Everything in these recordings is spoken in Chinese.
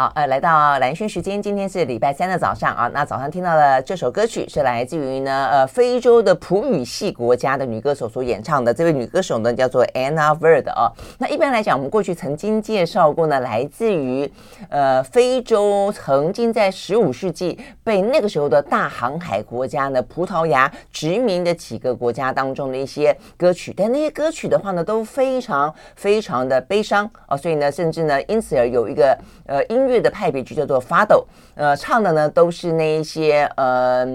好，呃，来到蓝轩时间，今天是礼拜三的早上啊。那早上听到的这首歌曲是来自于呢，呃，非洲的普语系国家的女歌手所演唱的。这位女歌手呢叫做 Anna Verde 啊。那一般来讲，我们过去曾经介绍过呢，来自于呃非洲，曾经在十五世纪被那个时候的大航海国家呢葡萄牙殖民的几个国家当中的一些歌曲。但那些歌曲的话呢，都非常非常的悲伤啊，所以呢，甚至呢，因此而有一个呃音乐。的派别就叫做 Fado，呃，唱的呢都是那一些呃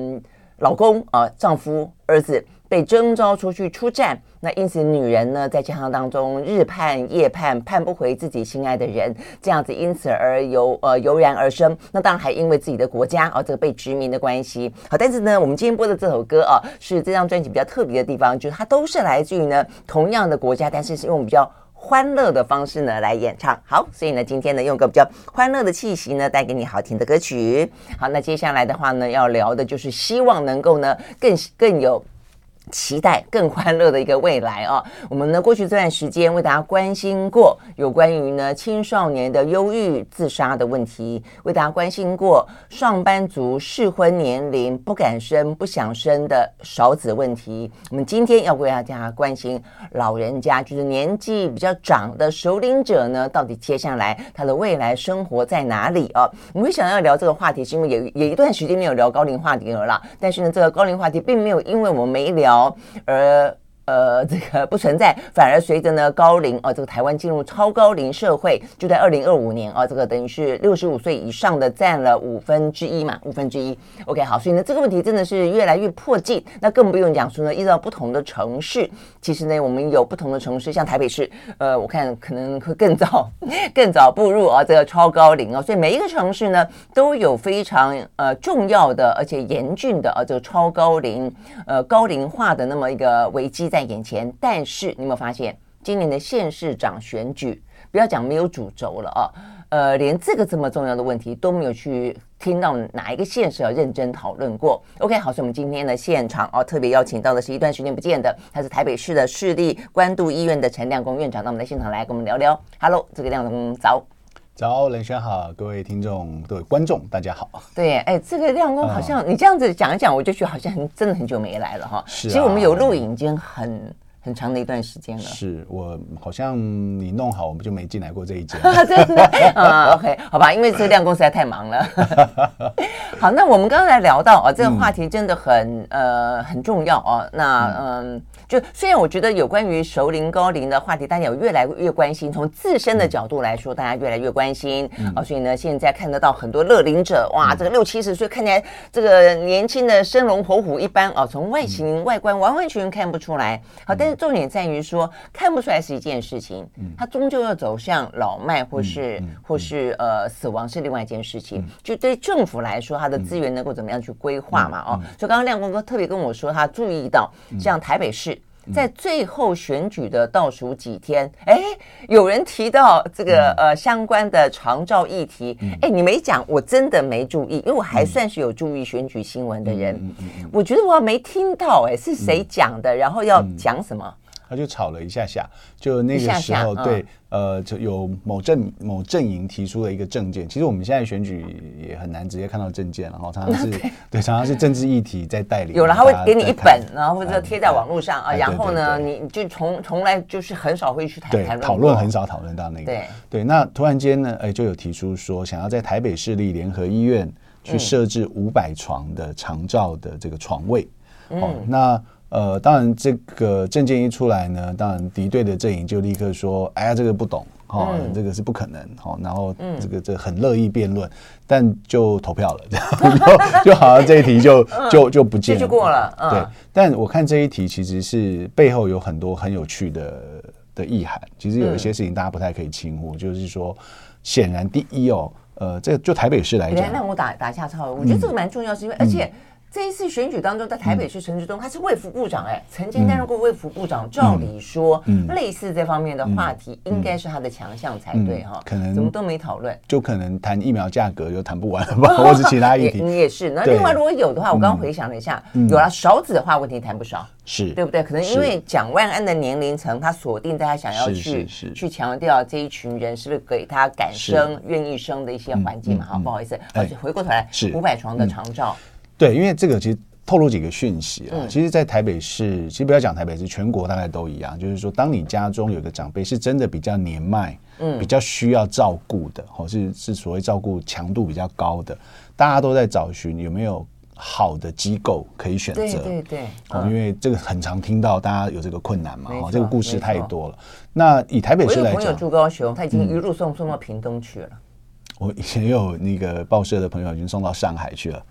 老公啊、丈夫、儿子被征召出去出战，那因此女人呢在战场当中日盼夜盼，盼不回自己心爱的人，这样子因此而由呃油然而生。那当然还因为自己的国家啊、呃、这个被殖民的关系。好，但是呢，我们今天播的这首歌啊，是这张专辑比较特别的地方，就是它都是来自于呢同样的国家，但是是用比较。欢乐的方式呢来演唱，好，所以呢今天呢用个比较欢乐的气息呢带给你好听的歌曲。好，那接下来的话呢要聊的就是希望能够呢更更有。期待更欢乐的一个未来啊！我们呢过去这段时间为大家关心过有关于呢青少年的忧郁自杀的问题，为大家关心过上班族适婚年龄不敢生不想生的少子问题。我们今天要为大家关心老人家，就是年纪比较长的首领者呢，到底接下来他的未来生活在哪里啊？我们想要聊这个话题，是因为也也一段时间没有聊高龄话题了啦。但是呢，这个高龄话题并没有因为我们没聊。而呃，这个不存在，反而随着呢高龄啊，这个台湾进入超高龄社会，就在二零二五年啊，这个等于是六十五岁以上的占了五分之一嘛，五分之一。OK，好，所以呢这个问题真的是越来越迫近，那更不用讲说呢，依照不同的城市，其实呢我们有不同的城市，像台北市，呃，我看可能会更早 更早步入啊这个超高龄啊，所以每一个城市呢都有非常呃重要的而且严峻的啊这个超高龄呃高龄化的那么一个危机。在眼前，但是你有没有发现，今年的县市长选举，不要讲没有主轴了啊，呃，连这个这么重要的问题都没有去听到哪一个县市要认真讨论过。OK，好，所以我们今天的现场啊，特别邀请到的是一段时间不见的，他是台北市的市立关渡医院的陈亮恭院长，到我们的现场来跟我们聊聊。Hello，这个亮恭早。早，冷轩好，各位听众、各位观众，大家好。对，哎，这个亮光好像、嗯、你这样子讲一讲，我就觉得好像很真的很久没来了哈。是、啊，其实我们有录影已经很很长的一段时间了。是我好像你弄好，我们就没进来过这一间。真的 啊，OK，好吧，因为这个亮恭实在太忙了。好，那我们刚才聊到啊，这个话题真的很、嗯、呃很重要啊。那嗯。就虽然我觉得有关于熟龄高龄的话题，大家有越来越关心。从自身的角度来说，大家越来越关心啊。所以呢，现在看得到很多乐龄者，哇，这个六七十岁看起来这个年轻的生龙活虎一般啊。从外形外观完完全全看不出来。好，但是重点在于说，看不出来是一件事情，它终究要走向老迈或是或是呃死亡是另外一件事情。就对政府来说，它的资源能够怎么样去规划嘛？哦，所以刚刚亮光哥特别跟我说，他注意到像台北市。在最后选举的倒数几天，哎，有人提到这个呃相关的长照议题，哎，你没讲，我真的没注意，因为我还算是有注意选举新闻的人，我觉得我没听到，哎，是谁讲的？然后要讲什么？他就吵了一下下，就那个时候，对，呃，就有某阵某阵营提出了一个政见。其实我们现在选举也很难直接看到政见，然后常常是 对，常常是政治议题在带领。有了，他会给你一本，然后或者贴在网络上啊，然后呢，你就从从来就是很少会去谈谈论，讨论很少讨论到那个。对对，那突然间呢，哎，就有提出说，想要在台北市立联合医院去设置五百床的长照的这个床位。哦，那。呃，当然，这个证件一出来呢，当然敌对的阵营就立刻说：“哎呀，这个不懂，哦，嗯、这个是不可能，哦。”然后这个这很乐意辩论，但就投票了，这 样就就好像这一题就就就不见了，就过了。嗯、对，但我看这一题其实是背后有很多很有趣的的意涵。其实有一些事情大家不太可以轻忽，嗯、就是说，显然第一哦，呃，这个就台北市来讲，那我打打下岔，我觉得这个蛮重要，是因为而且。这一次选举当中，在台北市陈时中他是卫福部长，哎，曾经担任过卫福部长。照理说，类似这方面的话题，应该是他的强项才对哈。可能怎么都没讨论，就可能谈疫苗价格又谈不完了吧，或者其他议题。你也是。那另外如果有的话，我刚刚回想了一下，有了少子的话，问题谈不少，是对不对？可能因为蒋万安的年龄层，他锁定在他想要去去强调这一群人是不是给他敢生、愿意生的一些环境嘛？哈，不好意思，而且回过头来，是五百床的长照。对，因为这个其实透露几个讯息啊。嗯、其实，在台北市，其实不要讲台北市，全国大概都一样。就是说，当你家中有个长辈是真的比较年迈，嗯，比较需要照顾的，或是是所谓照顾强度比较高的，大家都在找寻有没有好的机构可以选择。对对对。哦，因为这个很常听到大家有这个困难嘛，哦，这个故事太多了。那以台北市来讲，我有朋友住高雄，他已经一路送送到屏东去了。我以前有那个报社的朋友已经送到上海去了。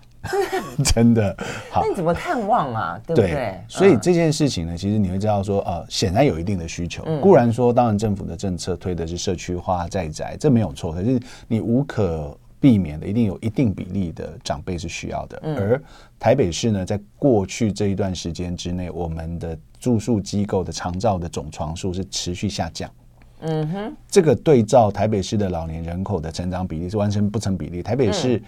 真的好，那你怎么探望啊？对不对？对，所以这件事情呢，其实你会知道说，呃，显然有一定的需求。固然说，当然政府的政策推的是社区化在宅，这没有错。可是你无可避免的，一定有一定比例的长辈是需要的。而台北市呢，在过去这一段时间之内，我们的住宿机构的长照的总床数是持续下降。嗯哼，这个对照台北市的老年人口的成长比例是完全不成比例。台北市。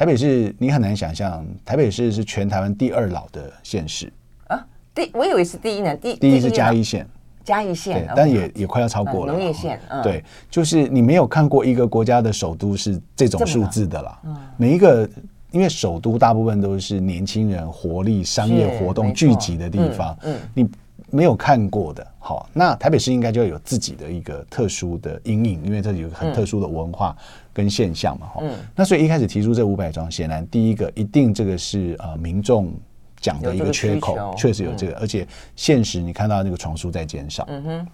台北市，你很难想象，台北市是全台湾第二老的县市啊！第我以为是第一呢，第第一是嘉义县，嘉义县，但也也快要超过了。农业县，对，就是你没有看过一个国家的首都是这种数字的啦。每一个，因为首都大部分都是年轻人活力、商业活动聚集的地方，嗯，你没有看过的。好，那台北市应该就要有自己的一个特殊的阴影，因为这里有个很特殊的文化。跟现象嘛，哈，嗯，那所以一开始提出这五百床，显然第一个一定这个是呃民众讲的一个缺口，确实有这个，而且现实你看到那个床数在减少，嗯。哼，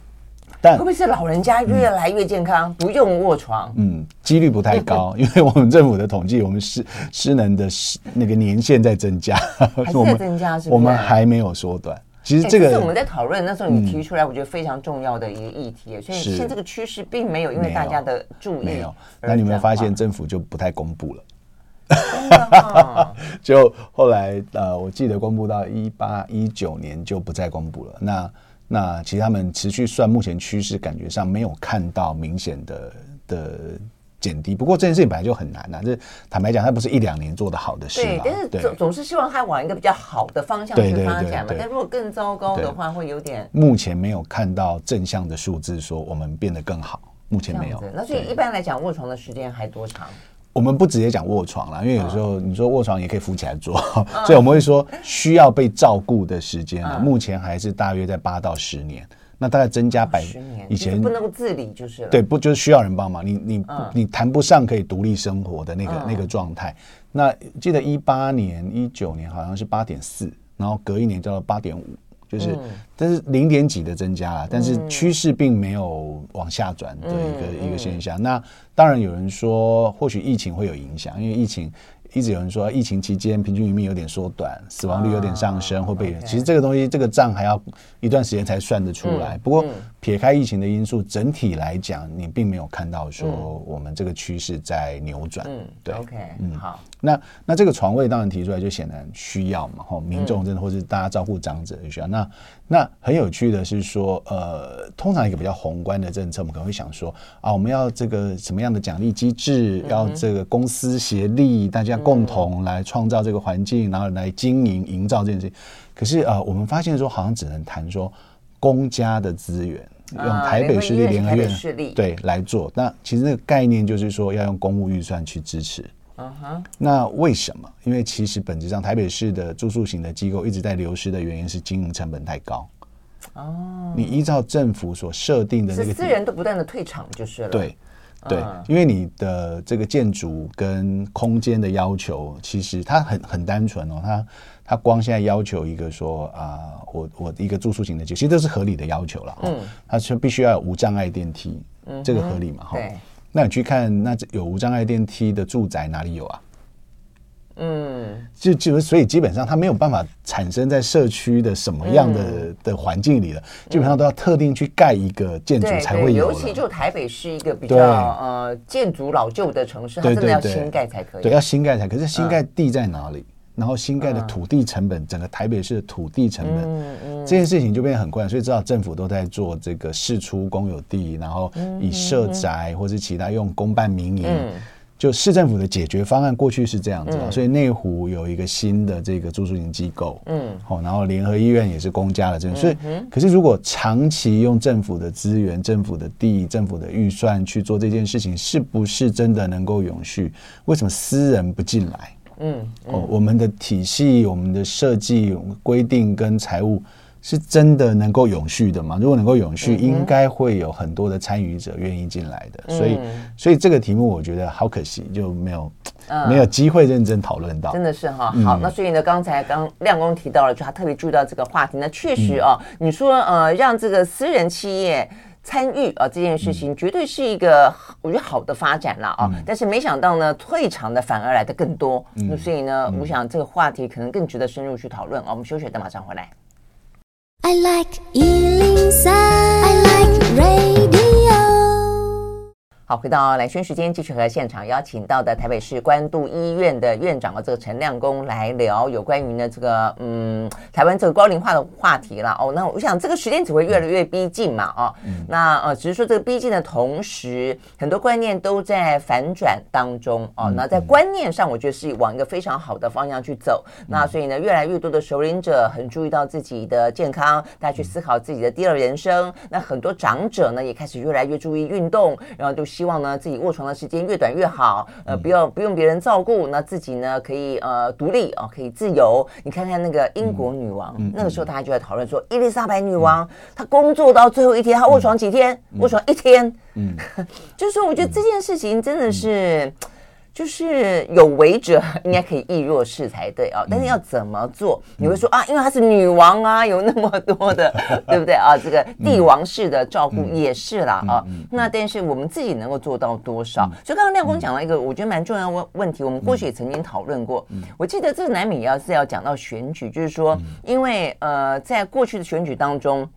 但会不会是老人家越来越健康，不用卧床？嗯，几率不太高，因为我们政府的统计，我们失失能的那个年限在增加，还是在增加，是？我们还没有缩短。其实这个是我们在讨论那时候你提出来，我觉得非常重要的一个议题。所以现在这个趋势并没有因为大家的注意，没有。那你有没有发现政府就不太公布了？就后来呃，我记得公布到一八一九年就不再公布了。那那其实他们持续算，目前趋势感觉上没有看到明显的的。减低，不过这件事情本来就很难呐、啊。这坦白讲，它不是一两年做得好的事。对，但是总总是希望它往一个比较好的方向去发展嘛。但如果更糟糕的话，会有点。目前没有看到正向的数字说我们变得更好，目前没有。那所以一般来讲，卧床的时间还多长？我们不直接讲卧床了，因为有时候你说卧床也可以扶起来坐，所以我们会说需要被照顾的时间啊，目前还是大约在八到十年。那大概增加百，以前不能够自理就是了。对，不就是需要人帮忙？你你你谈不上可以独立生活的那个那个状态。那记得一八年、一九年好像是八点四，然后隔一年叫做八点五，就是但是零点几的增加了，但是趋势并没有往下转的一个一个现象。那当然有人说，或许疫情会有影响，因为疫情。一直有人说，疫情期间平均余命有点缩短，死亡率有点上升，会不会？其实这个东西，这个账还要一段时间才算得出来。不过撇开疫情的因素，整体来讲，你并没有看到说我们这个趋势在扭转。嗯，对。OK，嗯，好。那那这个床位当然提出来就显然需要嘛，吼，民众真的或是大家照顾长者也需要。那那很有趣的是说，呃，通常一个比较宏观的政策，我们可能会想说啊，我们要这个什么样的奖励机制，要这个公司协力，大家。共同来创造这个环境，然后来经营、营造这件事情。可是呃，我们发现说，好像只能谈说公家的资源，用台北市立联合院对来做。那其实那个概念就是说，要用公务预算去支持。嗯哼。那为什么？因为其实本质上，台北市的住宿型的机构一直在流失的原因是经营成本太高。哦。你依照政府所设定的那个，私人都不断的退场就是了。对。对，因为你的这个建筑跟空间的要求，其实它很很单纯哦。它它光现在要求一个说啊，我我一个住宿型的，其实这是合理的要求了。嗯，它是必须要有无障碍电梯，嗯，这个合理嘛？哈。对。那你去看，那有无障碍电梯的住宅哪里有啊？嗯，就就所以基本上它没有办法产生在社区的什么样的、嗯、的环境里了，基本上都要特定去盖一个建筑才会有。尤其就台北是一个比较呃建筑老旧的城市，它真的要新盖才可以。对，要新盖才可以。可是新盖地在哪里？然后新盖的土地成本，整个台北市的土地成本，这件事情就变得很困难。所以知道政府都在做这个释出公有地，然后以社宅或是其他用公办民营。就市政府的解决方案过去是这样子，所以内湖有一个新的这个住宿型机构，嗯，好，然后联合医院也是公家的这种，所以可是如果长期用政府的资源、政府的地、政府的预算去做这件事情，是不是真的能够永续？为什么私人不进来？嗯，哦，我们的体系、我们的设计规定跟财务。是真的能够永续的吗？如果能够永续，应该会有很多的参与者愿意进来的。嗯、所以，所以这个题目我觉得好可惜，就没有、嗯、没有机会认真讨论到。真的是哈，好，嗯、那所以呢，刚才刚亮光提到了，就他特别注意到这个话题。那确实哦，嗯、你说呃，让这个私人企业参与啊这件事情，绝对是一个我觉得好的发展了啊。嗯、但是没想到呢，退场的反而来的更多。嗯、那所以呢，嗯、我想这个话题可能更值得深入去讨论啊。我们休息，等马上回来。I like Ealing Sound. 好，回到蓝轩时间，继续和现场邀请到的台北市关渡医院的院长啊，这个陈亮公来聊有关于呢这个嗯台湾这个高龄化的话题了哦。那我想这个时间只会越来越逼近嘛哦。嗯、那呃只是说这个逼近的同时，很多观念都在反转当中哦。那在观念上，我觉得是往一个非常好的方向去走。嗯、那所以呢，越来越多的熟龄者很注意到自己的健康，大家去思考自己的第二人生。那很多长者呢，也开始越来越注意运动，然后就。希望呢，自己卧床的时间越短越好，呃，不要不用别人照顾，那自己呢可以呃独立哦，可以自由。你看看那个英国女王，嗯、那个时候大家就在讨论说，伊丽莎白女王、嗯、她工作到最后一天，她卧床几天？卧、嗯、床一天。嗯，就是说，我觉得这件事情真的是。嗯就是有为者应该可以亦若是才对啊，但是要怎么做？你会说啊，因为她是女王啊，有那么多的，对不对啊？这个帝王式的照顾也是啦啊。那但是我们自己能够做到多少？所以刚刚亮恭讲了一个我觉得蛮重要的问问题，我们过去也曾经讨论过。我记得这个难免要是要讲到选举，就是说，因为呃，在过去的选举当中。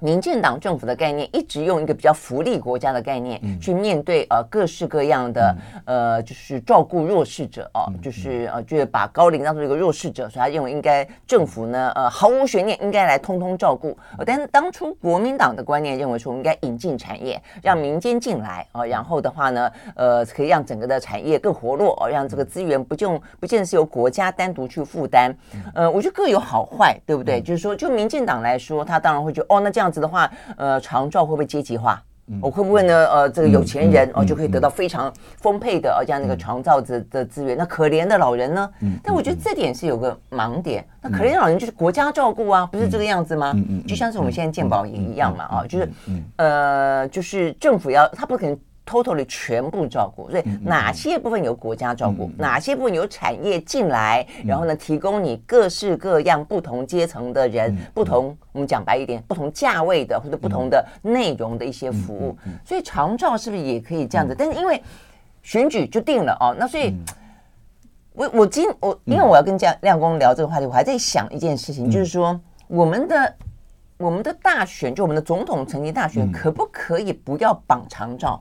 民进党政府的概念一直用一个比较福利国家的概念去面对呃各式各样的呃就是照顾弱势者哦，就是呃就是把高龄当做一个弱势者，所以他认为应该政府呢呃毫无悬念应该来通通照顾。但是当初国民党的观念认为说我们应该引进产业，让民间进来啊，然后的话呢呃可以让整个的产业更活络哦，让这个资源不就不见得是由国家单独去负担。呃，我觉得各有好坏，对不对？就是说就民进党来说，他当然会觉得哦那这样。这样子的话，呃，长照会不会阶级化？我、嗯、会不会呢？呃，这个有钱人哦就可以得到非常丰沛的呃这样的一个长照的的资源，那可怜的老人呢？嗯、但我觉得这点是有个盲点。嗯、那可怜的老人就是国家照顾啊，不是这个样子吗？嗯嗯、就像是我们现在健保也一样嘛啊，就是呃，就是政府要他不可能。Totally 全部照顾，所以哪些部分由国家照顾，嗯、哪些部分由产业进来，嗯、然后呢，提供你各式各样不同阶层的人，嗯、不同我们讲白一点，不同价位的或者不同的内容的一些服务。所以长照是不是也可以这样子？嗯、但是因为选举就定了哦，那所以，嗯、我我今我因为我要跟亮亮公聊这个话题，我还在想一件事情，嗯、就是说我们的我们的大选，就我们的总统层级大选，可不可以不要绑长照？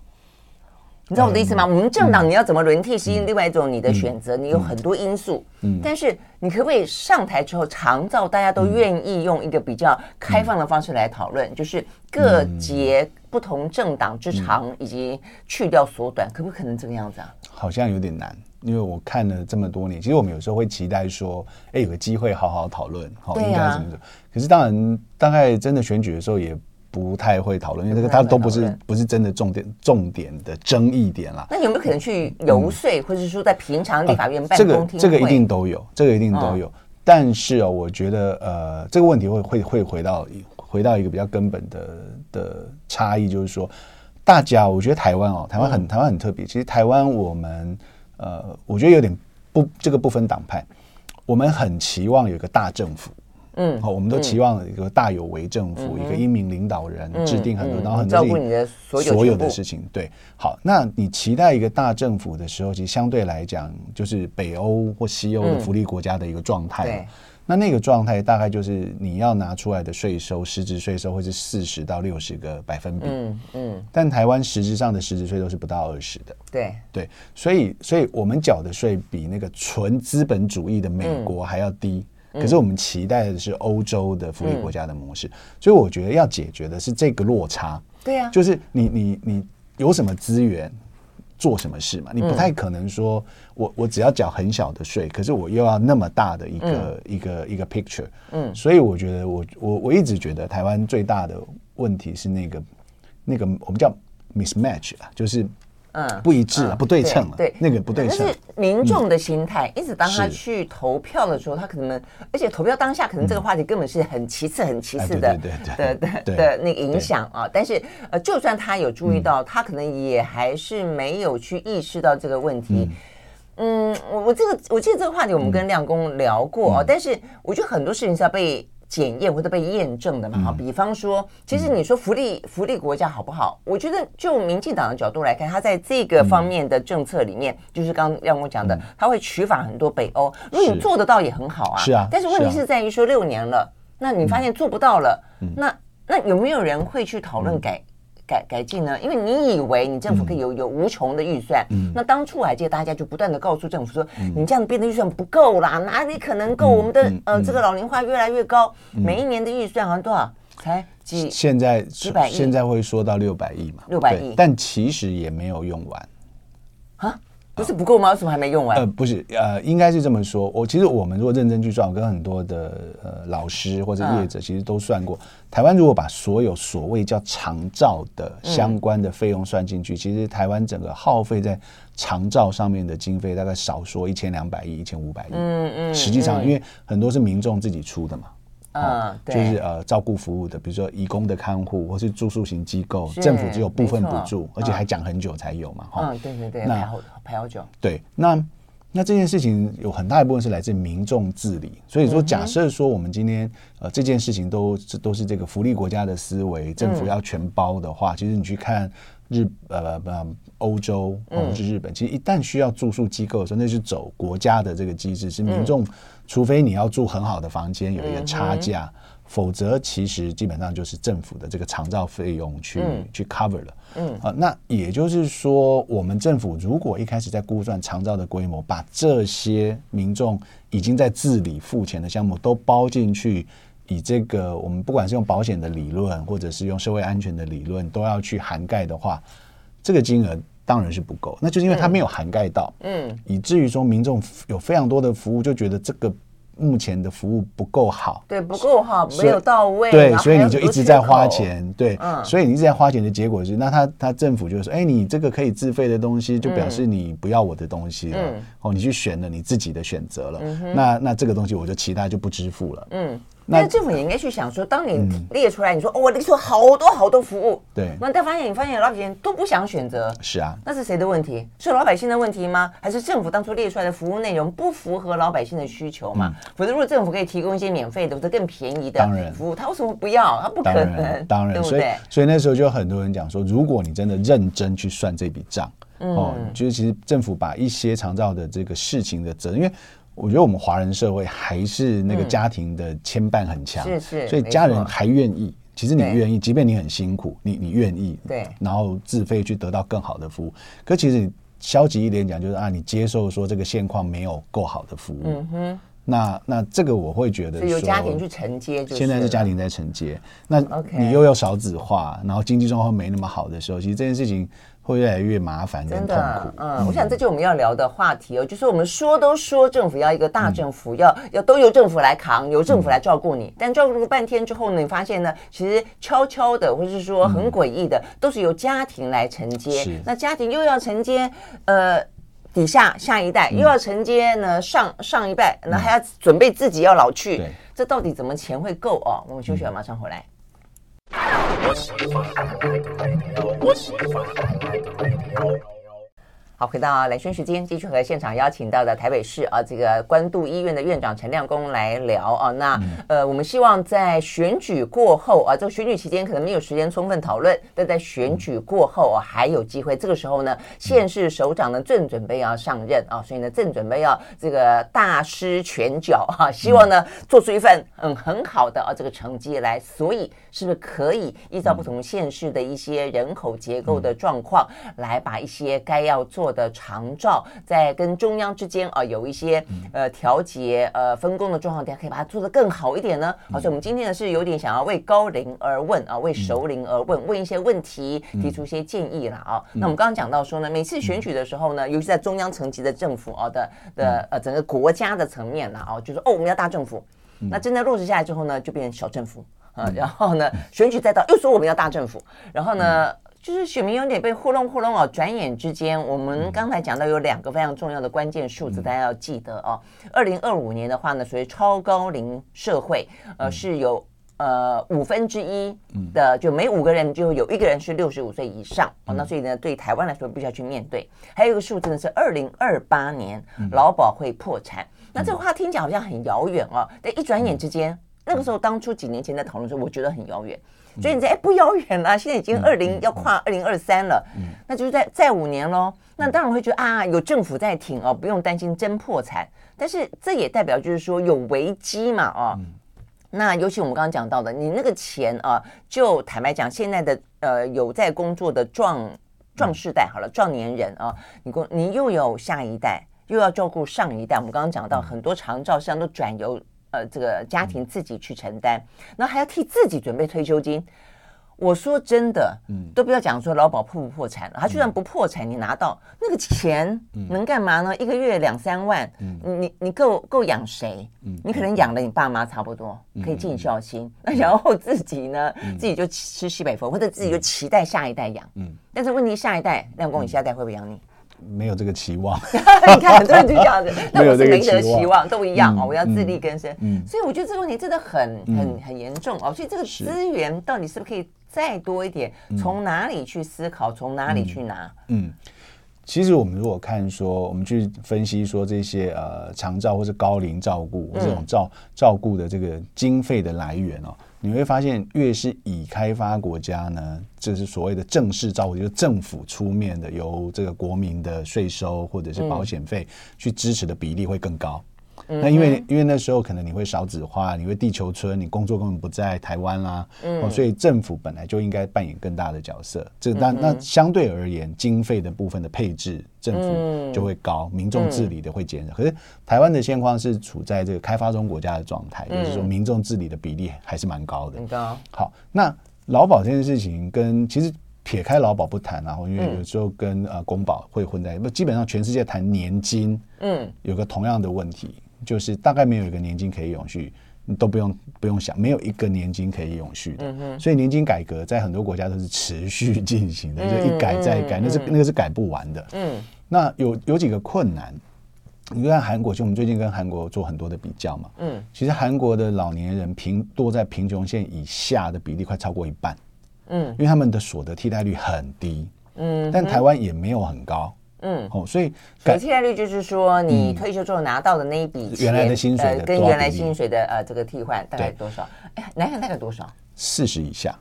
你知道我的意思吗？我们政党你要怎么轮替是另外一种你的选择，你有很多因素。嗯，但是你可不可以上台之后长照，大家都愿意用一个比较开放的方式来讨论，就是各节不同政党之长以及去掉缩短，可不可能这个样子啊？好像有点难，因为我看了这么多年，其实我们有时候会期待说，哎，有个机会好好讨论，好应该怎么做？可是当然，大概真的选举的时候也。不太会讨论，因为这个它都不是不是真的重点重点的争议点啦。那有没有可能去游说，嗯、或者是说在平常立法院办公这个这个一定都有，这个一定都有。哦、但是哦，我觉得呃，这个问题会会会回到回到一个比较根本的的差异，就是说，大家我觉得台湾哦，台湾很、嗯、台湾很特别。其实台湾我们呃，我觉得有点不这个不分党派，我们很期望有一个大政府。嗯，好，我们都期望一个大有为政府，一个英明领导人制定很多，然后很多照顾你的所有的事情。对，好，那你期待一个大政府的时候，其实相对来讲，就是北欧或西欧的福利国家的一个状态。那那个状态大概就是你要拿出来的税收，实质税收会是四十到六十个百分比。嗯嗯。但台湾实质上的实质税收是不到二十的。对对，所以所以我们缴的税比那个纯资本主义的美国还要低。嗯、可是我们期待的是欧洲的福利国家的模式，嗯、所以我觉得要解决的是这个落差。对呀、啊。就是你你你有什么资源？做什么事嘛？你不太可能说我，我我只要缴很小的税，可是我又要那么大的一个、嗯、一个一个 picture。嗯，所以我觉得我我我一直觉得台湾最大的问题是那个那个我们叫 mismatch 啊，就是。嗯，不一致啊，不对称了。对，那个不对称。但是民众的心态，一直当他去投票的时候，他可能，而且投票当下，可能这个话题根本是很其次、很其次的，的的的那个影响啊。但是，呃，就算他有注意到，他可能也还是没有去意识到这个问题。嗯，我我这个我记得这个话题我们跟亮公聊过啊，但是我觉得很多事情是要被。检验或者被验证的嘛？哈，比方说，其实你说福利福利国家好不好？我觉得就民进党的角度来看，他在这个方面的政策里面，就是刚刚亮公讲的，他会取法很多北欧。如果你做得到也很好啊。是啊。但是问题是在于说六年了，那你发现做不到了，那那有没有人会去讨论改？改改进呢？因为你以为你政府可以有有无穷的预算，嗯，那当初我还记得大家就不断的告诉政府说，嗯、你这样编的预算不够啦，哪里可能够？嗯、我们的、嗯、呃，这个老龄化越来越高，嗯、每一年的预算好像多少？才几？现在几百亿？现在会说到六百亿嘛？六百亿，但其实也没有用完，啊。不是不够吗？为什么还没用完？呃，不是，呃，应该是这么说。我其实我们如果认真去算，我跟很多的呃老师或者业者其实都算过，嗯、台湾如果把所有所谓叫长照的相关的费用算进去，嗯、其实台湾整个耗费在长照上面的经费大概少说一千两百亿、一千五百亿。嗯嗯。实际上，因为很多是民众自己出的嘛。嗯，就是呃照顾服务的，比如说义工的看护或是住宿型机构，政府只有部分补助，而且还讲很久才有嘛，哈。嗯，对对对，那排好排好久。对，那那这件事情有很大一部分是来自民众治理，所以说假设说我们今天呃这件事情都都是这个福利国家的思维，政府要全包的话，其实你去看日呃不欧洲或者是日本，其实一旦需要住宿机构的时候，那是走国家的这个机制，是民众。除非你要住很好的房间，有一个差价，嗯、否则其实基本上就是政府的这个长照费用去、嗯、去 cover 了。嗯啊，那也就是说，我们政府如果一开始在估算长照的规模，把这些民众已经在自理付钱的项目都包进去，以这个我们不管是用保险的理论，或者是用社会安全的理论，都要去涵盖的话，这个金额。当然是不够，那就是因为它没有涵盖到，嗯，嗯，以至于说民众有非常多的服务，就觉得这个目前的服务不够好，对，不够好，没有到位，对，所以你就一直在花钱，对，嗯，所以你一直在花钱的结果是，那他他政府就说，哎，你这个可以自费的东西，就表示你不要我的东西了，嗯，哦，你去选了你自己的选择了，嗯，那那这个东西我就其他就不支付了，嗯。那政府也应该去想说，当你列出来，你说哦，我列出好多好多服务，对，那但发现你发现老百姓都不想选择，是啊，那是谁的问题？是老百姓的问题吗？还是政府当初列出来的服务内容不符合老百姓的需求嘛？否则如果政府可以提供一些免费的或者更便宜的服务，他为什么不要？他不可能，当然，所以所以那时候就有很多人讲说，如果你真的认真去算这笔账，哦，就是其实政府把一些长照的这个事情的责任，因为。我觉得我们华人社会还是那个家庭的牵绊很强，是是，所以家人还愿意。其实你愿意，即便你很辛苦，你你愿意，对，然后自费去得到更好的服务。可其实你消极一点讲，就是啊，你接受说这个现况没有够好的服务。嗯哼，那那这个我会觉得说，由家庭去承接，现在是家庭在承接。那你又要少子化，然后经济状况没那么好的时候，其实这件事情。会越来越麻烦，跟痛苦。嗯，嗯，我想这就是我们要聊的话题哦，就是我们说都说政府要一个大政府，嗯、要要都由政府来扛，由政府来照顾你。嗯、但照顾了半天之后呢，你发现呢，其实悄悄的，或者是说很诡异的，嗯、都是由家庭来承接。是那家庭又要承接，呃，底下下一代，嗯、又要承接呢上上一代，那还要准备自己要老去。对、嗯，这到底怎么钱会够哦？我们休息了，马上回来。好，回到蓝轩时间，继续和现场邀请到的台北市啊，这个关渡医院的院长陈亮公来聊啊。那呃，我们希望在选举过后啊，这个选举期间可能没有时间充分讨论，但在选举过后啊，还有机会。这个时候呢，县市首长呢正准备要上任啊，所以呢正准备要这个大施拳脚啊，希望呢做出一份嗯很好的啊这个成绩来。所以是不是可以依照不同县市的一些人口结构的状况，来把一些该要做的长照在跟中央之间啊有一些呃调节呃分工的状况底下，可以把它做得更好一点呢？好，所以我们今天呢是有点想要为高龄而问啊，为熟龄而问，问一些问题，提出一些建议了啊。那我们刚刚讲到说呢，每次选举的时候呢，尤其在中央层级的政府啊的的呃整个国家的层面呢啊，就是哦我们要大政府，那真的落实下来之后呢，就变成小政府啊，然后呢选举再到又说我们要大政府，然后呢。就是选民有点被糊弄糊弄哦，转眼之间，我们刚才讲到有两个非常重要的关键数字，大家要记得哦。二零二五年的话呢，属于超高龄社会，呃，是有呃五分之一的，就每五个人就有一个人是六十五岁以上哦。那所以呢，对台湾来说，必须要去面对。还有一个数字呢是二零二八年劳保会破产。那这个话听起来好像很遥远哦，但一转眼之间，那个时候当初几年前在讨论的时候，我觉得很遥远。所以你在哎不遥远了，现在已经二零要跨二零二三了，嗯，那就是在再五年喽。那当然会觉得啊，有政府在挺哦，不用担心真破产。但是这也代表就是说有危机嘛，哦。那尤其我们刚刚讲到的，你那个钱啊，就坦白讲，现在的呃有在工作的壮壮世代好了，壮年人啊，你工你又有下一代，又要照顾上一代。我们刚刚讲到很多长照实际上都转由。呃，这个家庭自己去承担，然后还要替自己准备退休金。我说真的，嗯，都不要讲说劳保破不破产了，他就算不破产，你拿到那个钱能干嘛呢？一个月两三万，嗯，你你够够养谁？嗯，你可能养了你爸妈差不多，可以尽孝心。那然后自己呢，自己就吃西北风，或者自己就期待下一代养。嗯，但是问题下一代，亮光，你下一代会不会养你？没有这个期望，你看很多人就这样子，那我是没得期望，都一样哦。我要自力更生，所以我觉得这个问题真的很很很严重哦。所以这个资源到底是不是可以再多一点？从哪里去思考？从哪里去拿？嗯，其实我们如果看说，我们去分析说这些呃长照或是高龄照顾这种照照顾的这个经费的来源哦。你会发现，越是已开发国家呢，就是所谓的正式照顾，就是政府出面的，由这个国民的税收或者是保险费去支持的比例会更高。那因为因为那时候可能你会少子化，你会地球村，你工作根本不在台湾啦，嗯，所以政府本来就应该扮演更大的角色。这那那相对而言，经费的部分的配置，政府就会高，民众治理的会减少。可是台湾的现况是处在这个开发中国家的状态，就是说民众治理的比例还是蛮高的。很高。好，那劳保这件事情跟其实撇开劳保不谈，然后因为有时候跟呃公保会混在，不基本上全世界谈年金，嗯，有个同样的问题。就是大概没有一个年金可以永续，你都不用不用想，没有一个年金可以永续的。所以年金改革在很多国家都是持续进行的，嗯、就一改再改，嗯、那是那个是改不完的。嗯，那有有几个困难，你看韩国，就我们最近跟韩国做很多的比较嘛。嗯，其实韩国的老年人贫多在贫穷线以下的比例快超过一半。嗯，因为他们的所得替代率很低。嗯，但台湾也没有很高。嗯，哦，所以可替代率就是说，你退休之后拿到的那一笔钱，原来的薪水跟原来薪水的呃这个替换大概多少？哎，南韩大概多少？四十以下，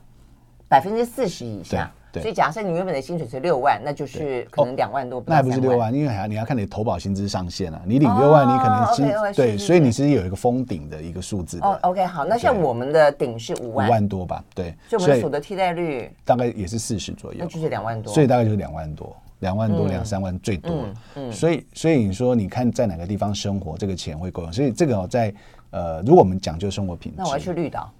百分之四十以下。对，所以假设你原本的薪水是六万，那就是可能两万多。那还不是六万，因为还要你要看你的投保薪资上限啊。你领六万，你可能薪对，所以你是有一个封顶的一个数字。哦，OK，好，那像我们的顶是五万，五万多吧？对，所以我们所得替代率大概也是四十左右，那就是两万多，所以大概就是两万多。两万多、两三万最多，嗯，所以所以你说，你看在哪个地方生活，这个钱会够用。所以这个在呃，如果我们讲究生活品质，那我要去绿岛，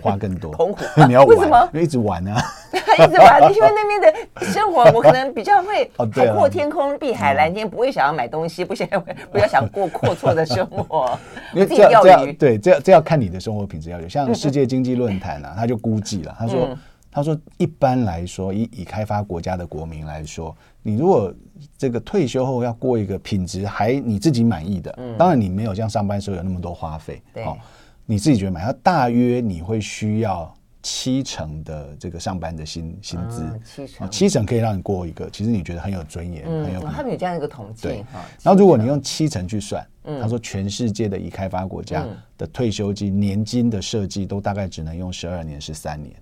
花更多。澎湖，你要玩？为什么？一直玩啊，一直玩。因为那边的生活，我可能比较会海阔天空、碧海蓝天，不会想要买东西，不想不要想过阔绰的生活。因为这样这样对，这要这要看你的生活品质要有。像世界经济论坛啊，他就估计了，他说。他说：“一般来说，以已开发国家的国民来说，你如果这个退休后要过一个品质还你自己满意的，嗯，当然你没有像上班时候有那么多花费，对，哦，你自己觉得满意，大约你会需要七成的这个上班的薪薪资，七成，七成可以让你过一个，其实你觉得很有尊严，很有。他们有这样一个统计。对，然后如果你用七成去算，他说全世界的已开发国家的退休金年金的设计都大概只能用十二年，十三年。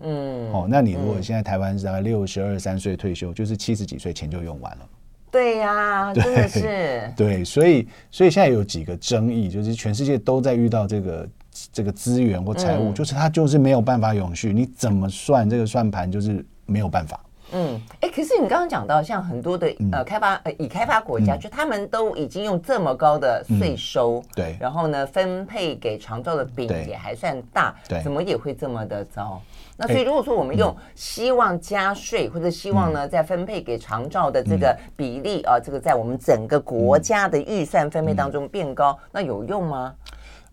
嗯，哦，那你如果现在台湾是大概六十二三岁退休，就是七十几岁钱就用完了。对呀，真的是。对，所以所以现在有几个争议，就是全世界都在遇到这个。这个资源或财务，嗯、就是它就是没有办法永续，你怎么算这个算盘就是没有办法。嗯，哎，可是你刚刚讲到，像很多的呃开发呃已开发国家，嗯、就他们都已经用这么高的税收，嗯、对，然后呢分配给长照的饼也还算大，对，怎么也会这么的糟？那所以如果说我们用希望加税，或者希望呢再分配给长照的这个比例啊，这个在我们整个国家的预算分配当中变高，那有用吗？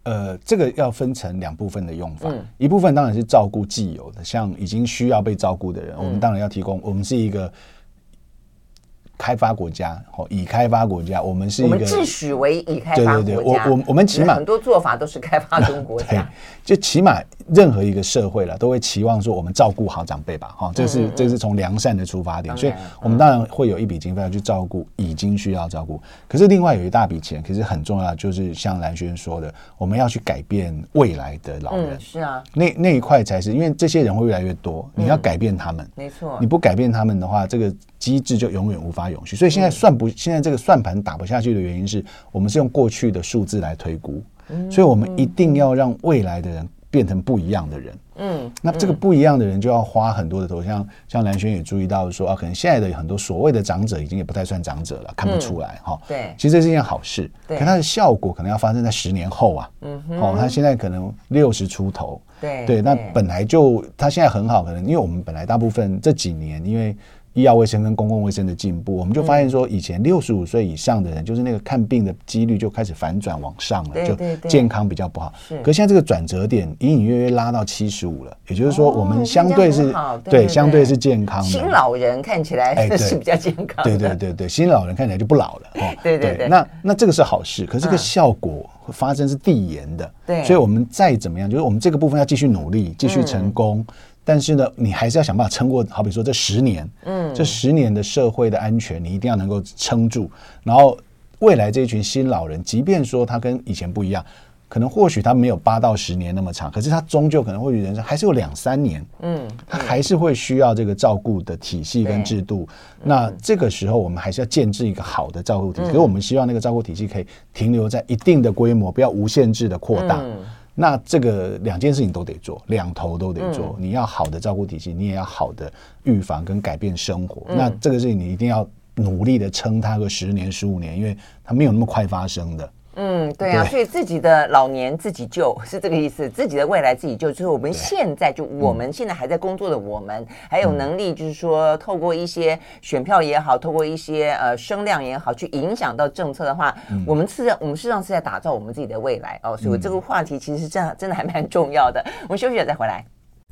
呃，这个要分成两部分的用法，嗯、一部分当然是照顾既有的，像已经需要被照顾的人，嗯、我们当然要提供。我们是一个。开发国家，哦，已开发国家，我们是一个自诩为已开发国家。对对对，我我我们起码很多做法都是开发中 国家。就起码任何一个社会了，都会期望说我们照顾好长辈吧，哈，这是这是从良善的出发点，所以我们当然会有一笔经费要去照顾已经需要照顾。可是另外有一大笔钱，可是很重要，就是像蓝轩说的，我们要去改变未来的老人。是啊，那那一块才是，因为这些人会越来越多，你要改变他们，没错，你不改变他们的话，这个。机制就永远无法永续，所以现在算不，现在这个算盘打不下去的原因是我们是用过去的数字来推估，所以我们一定要让未来的人变成不一样的人。嗯，那这个不一样的人就要花很多的头，像像蓝轩也注意到说啊，可能现在的很多所谓的长者已经也不太算长者了，看不出来哈。对，其实这是一件好事，可它的效果可能要发生在十年后啊。嗯，哦，他现在可能六十出头。对对，那本来就他现在很好，可能因为我们本来大部分这几年因为。医药卫生跟公共卫生的进步，我们就发现说，以前六十五岁以上的人，就是那个看病的几率就开始反转往上了，就健康比较不好。可是现在这个转折点隐隐约约拉到七十五了，也就是说，我们相对是，对，相对是健康的。新老人看起来是比较健康。对对对对，新老人看起来就不老了。对对对，那那这个是好事，可是这个效果会发生是递延的。对，所以我们再怎么样，就是我们这个部分要继续努力，继续成功。但是呢，你还是要想办法撑过，好比说这十年，嗯，这十年的社会的安全，你一定要能够撑住。然后未来这一群新老人，即便说他跟以前不一样，可能或许他没有八到十年那么长，可是他终究可能或许人生还是有两三年，嗯，他还是会需要这个照顾的体系跟制度。那这个时候，我们还是要建置一个好的照顾体系。所以我们希望那个照顾体系可以停留在一定的规模，不要无限制的扩大。那这个两件事情都得做，两头都得做。嗯、你要好的照顾体系，你也要好的预防跟改变生活。嗯、那这个事情你一定要努力的撑它个十年、十五年，因为它没有那么快发生的。嗯，对啊，对，所以自己的老年自己救是这个意思，自己的未来自己救，就是我们现在就我们现在还在工作的我们，嗯、还有能力，就是说透过一些选票也好，透过一些呃声量也好，去影响到政策的话，嗯、我们是在我们事实上是在打造我们自己的未来哦。所以这个话题其实是真的真的还蛮重要的。我们休息了再回来。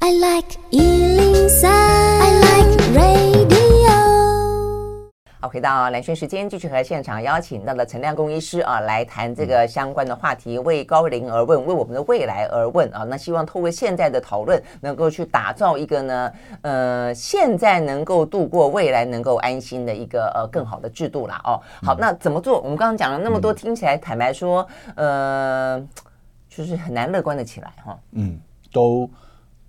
I like 103, I like radio 好，回到蓝轩时间，继续和现场邀请到了陈亮工医师啊，来谈这个相关的话题，为高龄而问，为我们的未来而问啊。那希望透过现在的讨论，能够去打造一个呢，呃，现在能够度过，未来能够安心的一个呃更好的制度啦。哦，好，那怎么做？我们刚刚讲了那么多，听起来坦白说，呃，就是很难乐观的起来哈。嗯，都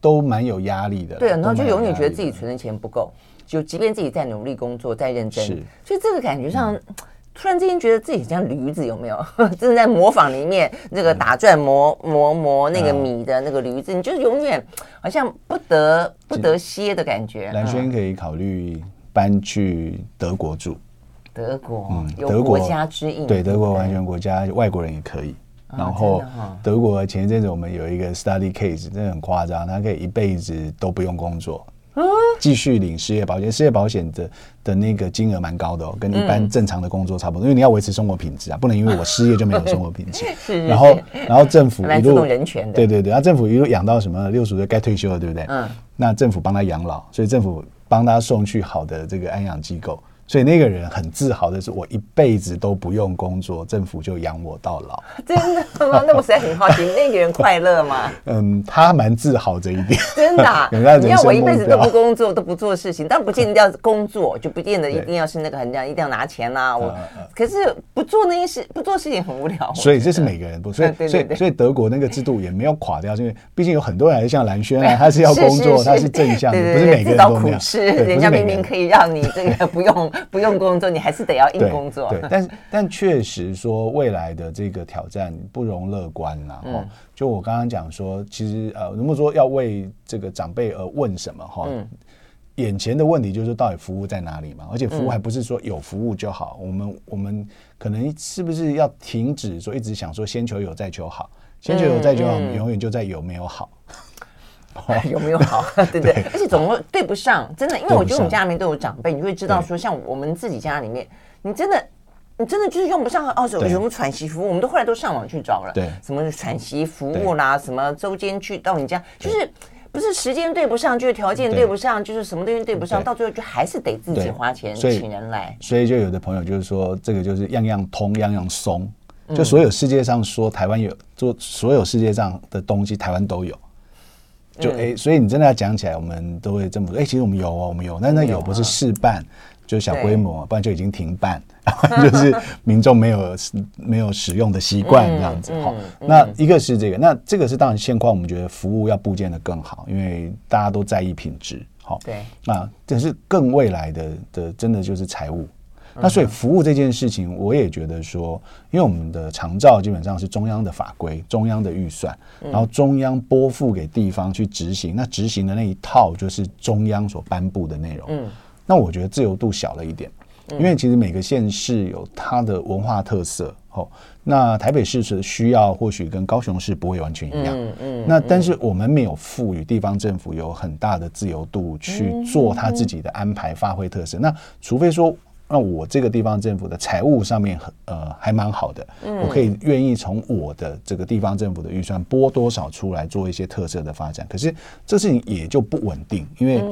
都蛮有压力的。对，然后就永远觉得自己存的钱不够。就即便自己在努力工作，在认真，是所以这个感觉上，嗯、突然之间觉得自己像驴子，有没有？正在模仿里面那个打转磨磨磨那个米的那个驴子，嗯、你就永远好像不得不得歇的感觉。蓝轩可以考虑搬去德国住，德国，嗯，有国家之印，对，德国完全国家，外国人也可以。嗯、然后德国前一阵子我们有一个 study case，真的很夸张，他可以一辈子都不用工作。继续领失业保险，失业保险的的那个金额蛮高的哦，跟一般正常的工作差不多，因为你要维持生活品质啊，不能因为我失业就没有生活品质。然后，然后政府一路对对对，然后政府一路养到什么六十岁该退休了，对不对？嗯。那政府帮他养老，所以政府帮他送去好的这个安养机构。所以那个人很自豪的是，我一辈子都不用工作，政府就养我到老。真的吗？那我实在很好奇，那个人快乐吗？嗯，他蛮自豪这一点。真的、啊，你要我一辈子都不工作，都不做事情，但不见得要工作，就不见得一定要是那个很这样，一定要拿钱啊。我可是不做那些事，不做事情很无聊。所以这是每个人不，所以所以所以德国那个制度也没有垮掉，因为毕竟有很多人还是像蓝轩啊，他是要工作，他是正向的，不是每个人都那样。是，人家明明可以让你这个不用。不用工作，你还是得要硬工作。对，对，但是 但确实说未来的这个挑战不容乐观呐。嗯，就我刚刚讲说，其实呃，如果说要为这个长辈而问什么哈，嗯，眼前的问题就是到底服务在哪里嘛？而且服务还不是说有服务就好，我们我们可能是不是要停止说一直想说先求有再求好，先求有再求好，我们永远就在有没有好。有没有好？对。不对，而且总会对不上，真的，因为我觉得我们家里面都有长辈，你会知道说，像我们自己家里面，你真的，你真的就是用不上哦，什么喘息服务，我们都后来都上网去找了，对，什么喘息服务啦，什么周间去到你家，就是不是时间对不上，就是条件对。不上，就是什么东西对不上，到最后就还是得自己花钱请人来。所以就有的朋友就是说，这个就是样样通，样样松，就所有世界上说台湾有做，所有世界上的东西台湾都有。就哎、欸，所以你真的要讲起来，我们都会这么说。哎、欸，其实我们有哦，我们有，但那有不是试办，就是小规模，不然就已经停办，就是民众没有没有使用的习惯这样子。好，那一个是这个，那这个是当然现况，我们觉得服务要布建的更好，因为大家都在意品质。好，对，那这是更未来的的，真的就是财务。那所以服务这件事情，我也觉得说，因为我们的长照基本上是中央的法规、中央的预算，然后中央拨付给地方去执行，那执行的那一套就是中央所颁布的内容。嗯，那我觉得自由度小了一点，因为其实每个县市有它的文化特色。哦，那台北市是需要，或许跟高雄市不会完全一样。嗯嗯。那但是我们没有赋予地方政府有很大的自由度去做他自己的安排，发挥特色。那除非说。那我这个地方政府的财务上面很呃还蛮好的，我可以愿意从我的这个地方政府的预算拨多少出来做一些特色的发展。可是这事情也就不稳定，因为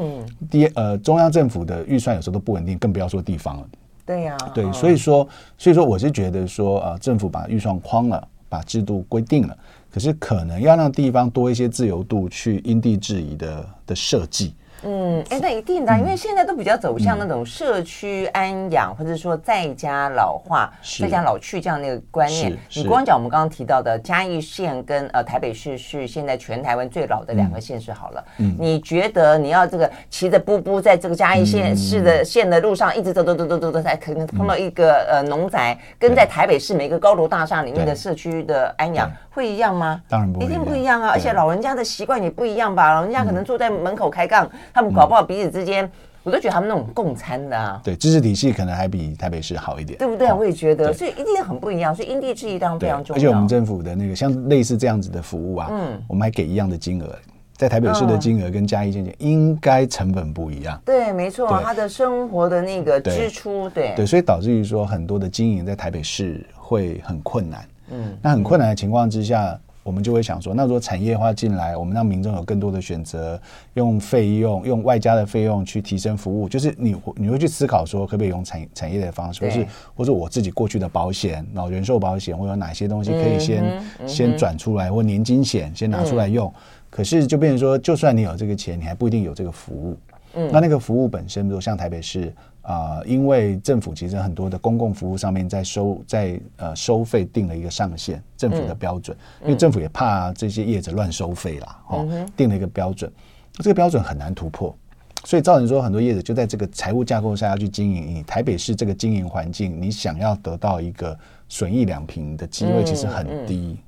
第呃中央政府的预算有时候都不稳定，更不要说地方了。对呀，对，所以说所以说我是觉得说呃政府把预算框了，把制度规定了，可是可能要让地方多一些自由度去因地制宜的的设计。嗯，哎，那一定的，因为现在都比较走向那种社区安养，或者说在家老化、在家老去这样那个观念。你光讲我们刚刚提到的嘉义县跟呃台北市是现在全台湾最老的两个县市好了。嗯，你觉得你要这个骑着步步在这个嘉义县市的县的路上一直走走走走走走，才可能碰到一个呃农宅，跟在台北市每个高楼大厦里面的社区的安养会一样吗？当然不一定不一样啊！而且老人家的习惯也不一样吧？老人家可能坐在门口开杠。他们搞不好彼此之间，嗯、我都觉得他们那种共餐的啊，对，知识体系可能还比台北市好一点，对不对？哦、我也觉得，所以一定很不一样，所以因地制宜当然非常重要。而且我们政府的那个像类似这样子的服务啊，嗯，我们还给一样的金额，在台北市的金额跟嘉义县县应该成本不一样，对，没错，他的生活的那个支出，对。对，对，所以导致于说很多的经营在台北市会很困难，嗯，那很困难的情况之下。我们就会想说，那如果产业化进来，我们让民众有更多的选择，用费用、用外加的费用去提升服务，就是你你会去思考说，可不可以用产产业的方式，或是或者我自己过去的保险，然后人寿保险，或有哪些东西可以先、嗯嗯、先转出来，或年金险先拿出来用。嗯、可是就变成说，就算你有这个钱，你还不一定有这个服务。嗯，那那个服务本身，比如像台北市。啊、呃，因为政府其实很多的公共服务上面在收在呃收费定了一个上限，政府的标准，嗯、因为政府也怕这些业者乱收费啦，哦，嗯、定了一个标准，这个标准很难突破，所以造成说很多业者就在这个财务架构下要去经营。你台北市这个经营环境，你想要得到一个损益两平的机会，其实很低。嗯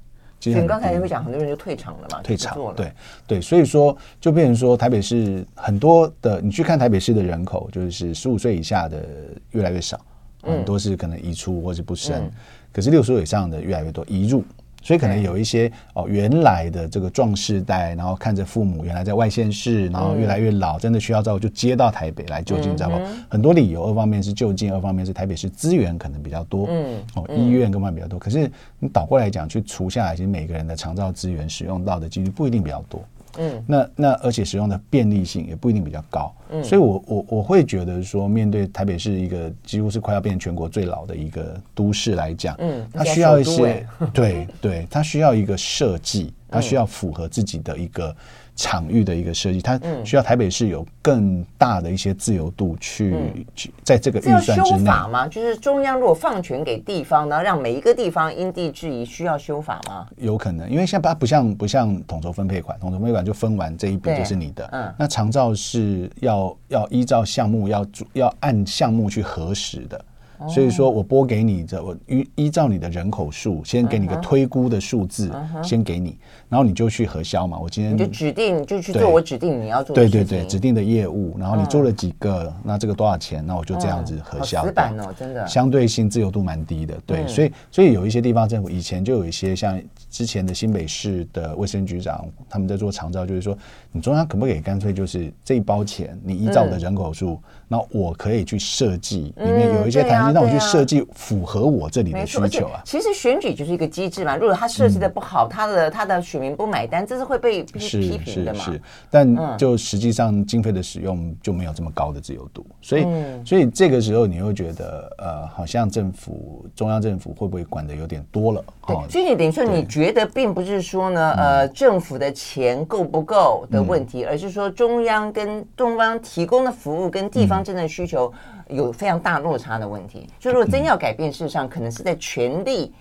嗯其实你刚才也会讲，很多人就退场了嘛，退场了，对对，所以说就变成说，台北市很多的，你去看台北市的人口，就是十五岁以下的越来越少，很多是可能移出或是不生，可是六十岁以上的越来越多移入。所以可能有一些哦，原来的这个壮世代，然后看着父母原来在外县市，然后越来越老，真的需要照顾，就接到台北来就近照顾。很多理由，二方面是就近，二方面是台北市资源可能比较多，嗯，哦，医院各方面比较多。可是你倒过来讲，去除下来，其实每个人的长照资源使用到的几率不一定比较多。嗯，那那而且使用的便利性也不一定比较高。嗯，所以我我我会觉得说，面对台北市一个几乎是快要变成全国最老的一个都市来讲，嗯，它需要一些，对对，它需要一个设计，它需要符合自己的一个。场域的一个设计，它需要台北市有更大的一些自由度去去在这个预算之内。修法吗？就是中央如果放权给地方，然后让每一个地方因地制宜，需要修法吗？有可能，因为现在它不像不像统筹分配款，统筹分配款就分完这一笔就是你的。嗯，那长照是要要依照项目要要按项目去核实的。所以说我拨给你的，我依依照你的人口数，先给你个推估的数字，先给你，然后你就去核销嘛。我今天你就指定就去做我指定你要做的对对对指定的业务，然后你做了几个，那这个多少钱？那我就这样子核销。死板哦，真的。相对性自由度蛮低的，对，所以所以有一些地方政府以前就有一些像之前的新北市的卫生局长他们在做长照，就是说你中央可不可以干脆就是这一包钱，你依照我的人口数，那我可以去设计里面有一些弹性。那我去设计符合我这里的需求啊。其实选举就是一个机制嘛。如果他设计的不好，他的他的选民不买单，这是会被批评的嘛。是是是。但就实际上经费的使用就没有这么高的自由度，所以所以这个时候你会觉得呃，好像政府中央政府会不会管的有点多了？对。所以你等于说你觉得并不是说呢，呃，政府的钱够不够的问题，而是说中央跟中央提供的服务跟地方真正的需求。有非常大落差的问题，所以如果真要改变，事实上可能是在权力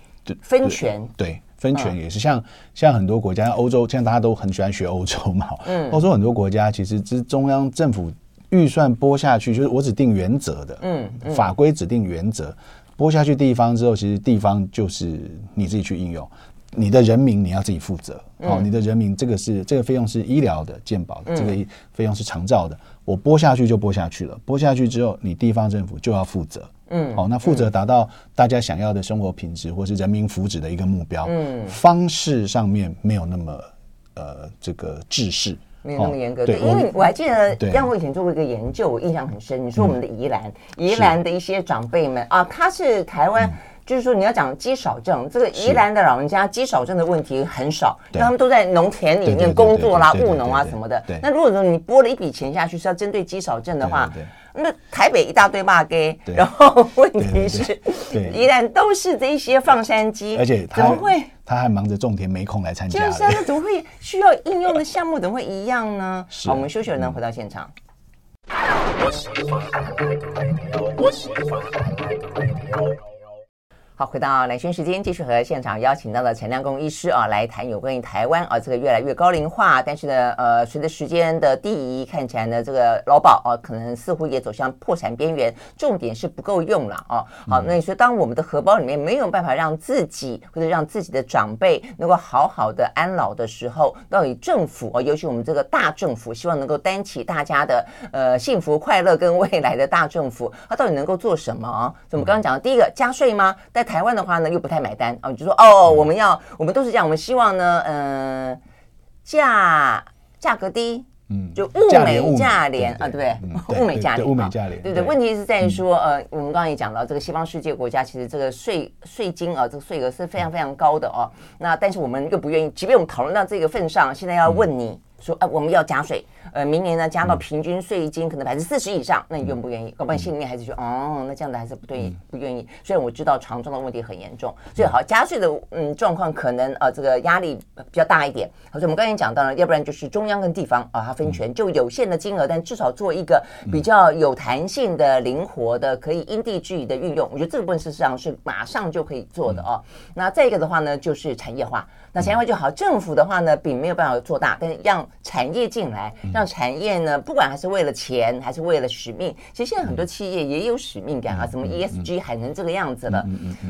分权，对分权也是像像很多国家，欧洲，现在大家都很喜欢学欧洲嘛，嗯，欧洲很多国家其实是中央政府预算拨下去，就是我只定原则的，嗯，法规指定原则拨下去地方之后，其实地方就是你自己去应用，你的人民你要自己负责，哦，你的人民这个是这个费用是医疗的健保的，这个费用是长照的。我拨下去就拨下去了，拨下去之后，你地方政府就要负责。嗯，好，那负责达到大家想要的生活品质或是人民福祉的一个目标。嗯，方式上面没有那么呃这个制式，没有那么严格。对，因为我还记得，让我以前做过一个研究，我印象很深。你说我们的宜兰，宜兰的一些长辈们啊，他是台湾。就是说，你要讲肌少症，这个宜兰的老人家肌少症的问题很少，因为他们都在农田里面工作啦、务农啊什么的。那如果说你拨了一笔钱下去是要针对肌少症的话，那台北一大堆骂给，然后问题是宜兰都是这些放山鸡，而且怎么会？他还忙着种田，没空来参加？就是啊，那怎么会？需要应用的项目怎么会一样呢？好，我们休息了呢，回到现场。好，回到蓝轩时间，继续和现场邀请到的陈亮公医师啊，来谈有关于台湾啊这个越来越高龄化，但是呢，呃，随着时间的递移，看起来呢，这个劳保啊，可能似乎也走向破产边缘。重点是不够用了啊。好，那你说，当我们的荷包里面没有办法让自己或者让自己的长辈能够好好的安老的时候，到底政府啊，尤其我们这个大政府，希望能够担起大家的呃幸福快乐跟未来的大政府，它到底能够做什么？就我们刚刚讲的第一个加税吗？但台湾的话呢，又不太买单啊，就说哦，我们要，我们都是这样，我们希望呢，嗯、呃，价价格低，嗯，就物美价廉啊，对不 对？物美价廉，物美价廉，对对。问题是在于说，呃，我们刚刚也讲到，这个西方世界国家其实这个税税金啊，这个税额是非常非常高的哦。那但是我们又不愿意，即便我们讨论到这个份上，现在要问你说，哎，我们要加税。呃，明年呢加到平均税金可能百分之四十以上，那你愿不愿意？搞不好心里面还是觉得，哦，那这样的还是不对，不愿意。虽然我知道长照的问题很严重，所以好加税的嗯状况可能呃这个压力比较大一点。所以我们刚才讲到了，要不然就是中央跟地方啊，它分权就有限的金额，但至少做一个比较有弹性的、灵活的，可以因地制宜的运用。我觉得这个部分事实上是马上就可以做的哦。那再一个的话呢，就是产业化。那产业化就好，政府的话呢，并没有办法做大，但是让产业进来，让产业呢，不管还是为了钱，还是为了使命，其实现在很多企业也有使命感啊，什么 ESG 还能这个样子了，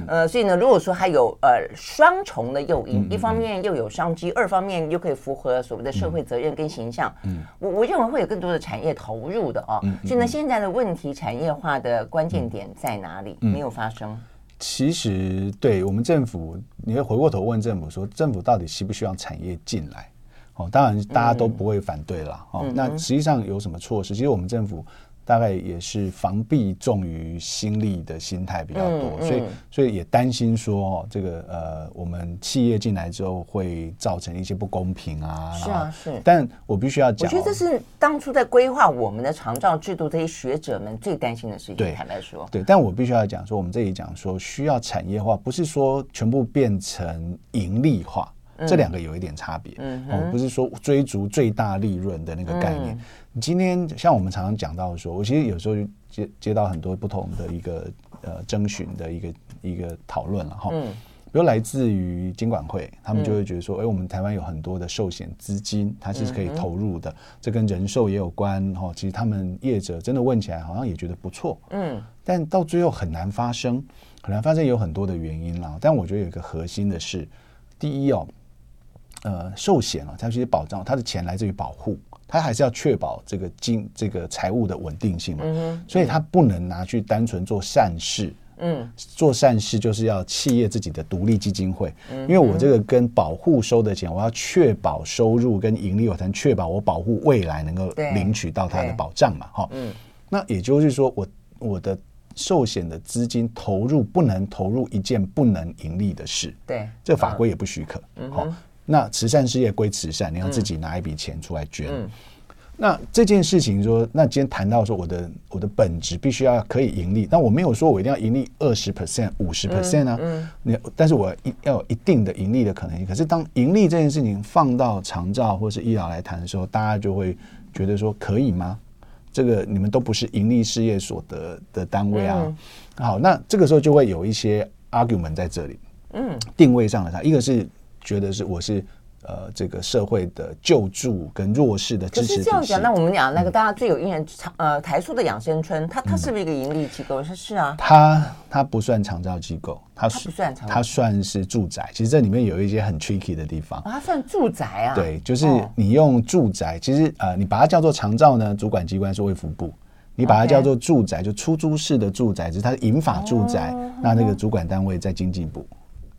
呃，所以呢，如果说它有呃双重的诱因，一方面又有商机，二方面又可以符合所谓的社会责任跟形象，我我认为会有更多的产业投入的哦。所以呢，现在的问题产业化的关键点在哪里？没有发生。其实，对我们政府，你会回过头问政府说，政府到底需不需要产业进来？哦，当然大家都不会反对了。哦，那实际上有什么措施？其实我们政府大概也是防弊重于心力的心态比较多，嗯、所以所以也担心说哦，这个呃，我们企业进来之后会造成一些不公平啊。是啊，是。但我必须要讲，我觉得这是当初在规划我们的长照制度这些学者们最担心的事情。对，坦白说，对。但我必须要讲说，我们这里讲说需要产业化，不是说全部变成盈利化，嗯、这两个有一点差别。嗯哼，哦，不是说追逐最大利润的那个概念。嗯。你今天像我们常常讲到说，我其实有时候接接到很多不同的一个呃征询的一个一个讨论了哈，嗯，比如来自于监管会，他们就会觉得说，哎、嗯，我们台湾有很多的寿险资金，它是可以投入的，嗯、这跟人寿也有关哈。其实他们业者真的问起来，好像也觉得不错，嗯，但到最后很难发生，很难发生有很多的原因啦。但我觉得有一个核心的是，第一哦，呃，寿险啊，它其实保障它的钱来自于保护。它还是要确保这个金这个财务的稳定性嘛，嗯、所以它不能拿去单纯做善事。嗯，做善事就是要企业自己的独立基金会，嗯、因为我这个跟保护收的钱，我要确保收入跟盈利，我才能确保我保护未来能够领取到它的保障嘛。哈，嗯，那也就是说我，我我的寿险的资金投入不能投入一件不能盈利的事。对，这法规也不许可。好、嗯。嗯那慈善事业归慈善，你要自己拿一笔钱出来捐。嗯嗯、那这件事情说，那今天谈到说，我的我的本职必须要可以盈利，但我没有说我一定要盈利二十 percent、五十 percent 啊。嗯，嗯但是我一要有一定的盈利的可能性。可是当盈利这件事情放到长照或是医疗来谈的时候，大家就会觉得说，可以吗？这个你们都不是盈利事业所得的单位啊。嗯、好，那这个时候就会有一些 argument 在这里。嗯，定位上的差，一个是。觉得是我是呃这个社会的救助跟弱势的支持。可是这样讲，那我们讲那个大家最有印象长呃台塑的养生村，它它是不是一个盈利机构？是是啊，它它不算长照机构，它它不算长照，它算是住宅。其实这里面有一些很 tricky 的地方。它算住宅啊？对，就是你用住宅，其实呃你把它叫做长照呢，主管机关是卫福部；你把它叫做住宅，就出租式的住宅，就是它是银法住宅，那那个主管单位在经济部。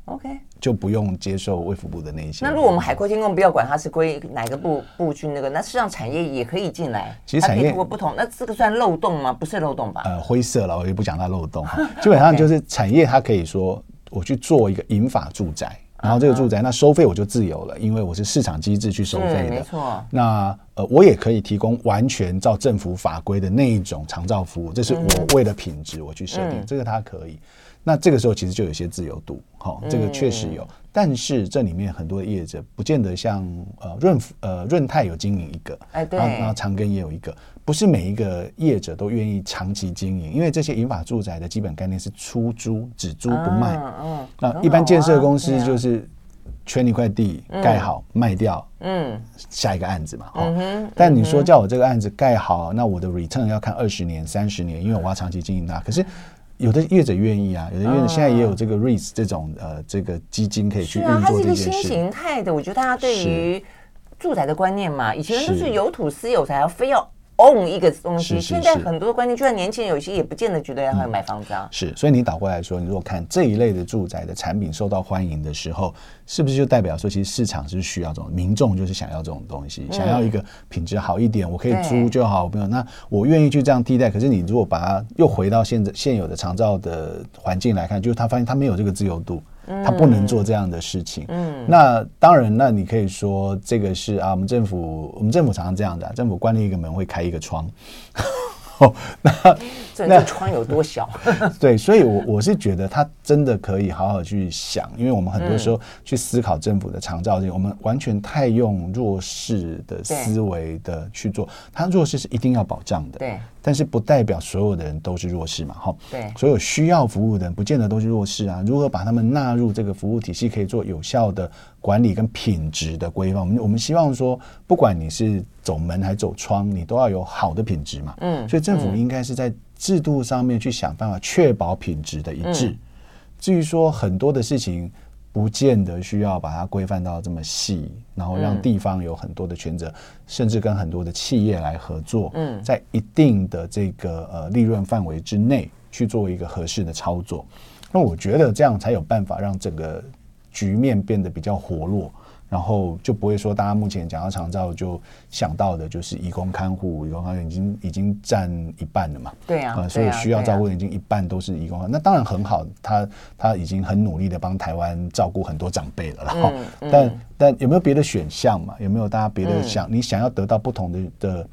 OK。就不用接受卫福部的那一些。那如果我们海阔天空不要管它是归哪个部部去那个，那实际上产业也可以进来。其实产业如果不同，那这个算漏洞吗？不是漏洞吧？呃，灰色了，我也不讲它漏洞。基本上就是产业，它可以说我去做一个银法住宅，然后这个住宅那收费我就自由了，因为我是市场机制去收费的。没错。那呃，我也可以提供完全照政府法规的那一种长照服务，这是我为了品质我去设定，这个它可以。那这个时候其实就有些自由度，好、哦，这个确实有，嗯、但是这里面很多的业者不见得像呃润呃润泰有经营一个，哎对，然后长庚也有一个，不是每一个业者都愿意长期经营，因为这些银法住宅的基本概念是出租，只租不卖，嗯，嗯那一般建设公司就是圈一块地盖好、嗯、卖掉，嗯，下一个案子嘛，嗯、但你说叫我这个案子盖好，那我的 return 要看二十年、三十年，因为我要长期经营它，可是。有的业者愿意啊，有的业者现在也有这个 REITs 这种呃这个基金可以去运作这件事。是啊，它是一个新形态的，我觉得大家对于住宅的观念嘛，以前都是有土私有财，要非要。Own 一个东西，现在很多观念，就算年轻人有些也不见得觉得要买房子啊。是，所以你倒过来说，你如果看这一类的住宅的产品受到欢迎的时候，是不是就代表说，其实市场是需要这种，民众就是想要这种东西，想要一个品质好一点，我可以租就好，没有，那我愿意去这样替代。可是你如果把它又回到现在现有的长照的环境来看，就是他发现他没有这个自由度。他不能做这样的事情。嗯，那当然，那你可以说这个是啊，我们政府，我们政府常常这样的，政府关了一个门会开一个窗。哦，那这那窗有多小？对，所以，我我是觉得他真的可以好好去想，因为我们很多时候去思考政府的长照，我们完全太用弱势的思维的去做，他弱势是一定要保障的。对。但是不代表所有的人都是弱势嘛，哈。对。所有需要服务的人，不见得都是弱势啊。如何把他们纳入这个服务体系，可以做有效的管理跟品质的规范？我们我们希望说，不管你是走门还是走窗，你都要有好的品质嘛。嗯。所以政府应该是在制度上面去想办法确保品质的一致。嗯。至于说很多的事情。不见得需要把它规范到这么细，然后让地方有很多的权责，嗯、甚至跟很多的企业来合作，嗯，在一定的这个呃利润范围之内去做一个合适的操作。那我觉得这样才有办法让整个局面变得比较活络，然后就不会说大家目前讲到长照就想到的就是义工看护，移工看护已经已经占一半了嘛。对啊，呃、所以需要照顾已经一半都是义工，那当然很好，他他已经很努力的帮台湾照顾很多长辈了，然后、嗯嗯、但但有没有别的选项嘛？有没有大家别的想、嗯、你想要得到不同的的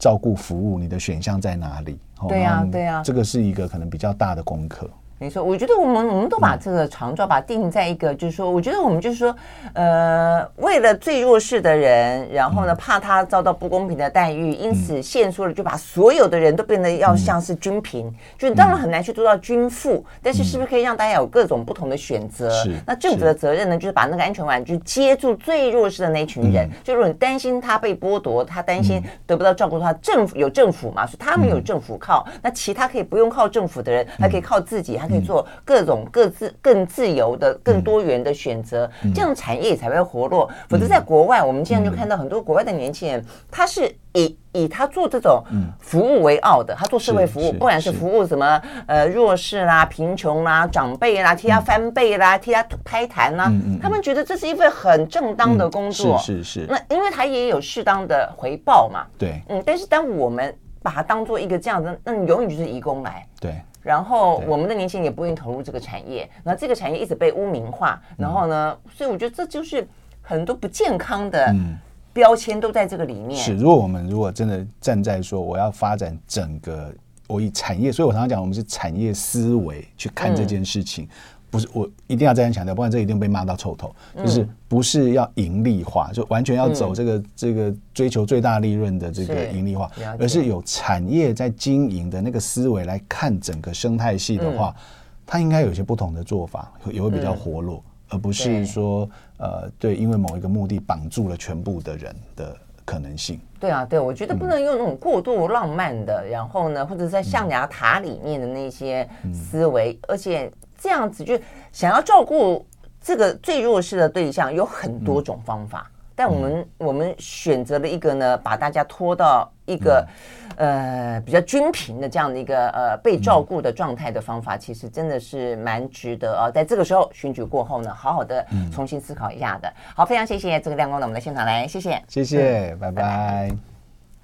照顾服务，你的选项在哪里？对呀、啊，对呀、啊，这个是一个可能比较大的功课。没错，我觉得我们我们都把这个长照把它定在一个，就是说，我觉得我们就是说，呃，为了最弱势的人，然后呢，怕他遭到不公平的待遇，因此限缩了，就把所有的人都变得要像是均贫，就当然很难去做到均富，但是是不是可以让大家有各种不同的选择？是。那政府的责任呢，就是把那个安全网就接住最弱势的那群人，就如果你担心他被剥夺，他担心得不到照顾的话，政府有政府嘛，所以他们有政府靠，那其他可以不用靠政府的人，还可以靠自己，还。可以做各种各自更自由的、更多元的选择，嗯、这样产业才会活络。嗯、否则，在国外，我们现在就看到很多国外的年轻人，他是以以他做这种服务为傲的，他做社会服务，不管是服务什么呃弱势啦、贫穷啦、长辈啦，替他翻倍啦，替他拍痰啦，他们觉得这是一份很正当的工作。是是是。那因为他也有适当的回报嘛。对。嗯，但是当我们把它当做一个这样子，那你永远就是移工来。对。然后我们的年轻人也不愿意投入这个产业，那这个产业一直被污名化，然后呢，所以我觉得这就是很多不健康的标签都在这个里面。是，如果我们如果真的站在说我要发展整个我以产业，所以我常常讲我们是产业思维去看这件事情。不是，我一定要再三强调，不然这一定被骂到臭头。就是不是要盈利化，就完全要走这个这个追求最大利润的这个盈利化，而是有产业在经营的那个思维来看整个生态系的话，它应该有些不同的做法，也会比较活络，而不是说呃对，因为某一个目的绑住了全部的人的可能性。对啊，对，我觉得不能用那种过度浪漫的，然后呢，或者在象牙塔里面的那些思维，而且。这样子就想要照顾这个最弱势的对象，有很多种方法，嗯、但我们、嗯、我们选择了一个呢，把大家拖到一个、嗯、呃比较均平的这样的一个呃被照顾的状态的方法，嗯、其实真的是蛮值得啊，在这个时候选举过后呢，好好的重新思考一下的。嗯、好，非常谢谢这个亮光呢我们的现场来，谢谢，谢谢，嗯、拜拜。拜拜。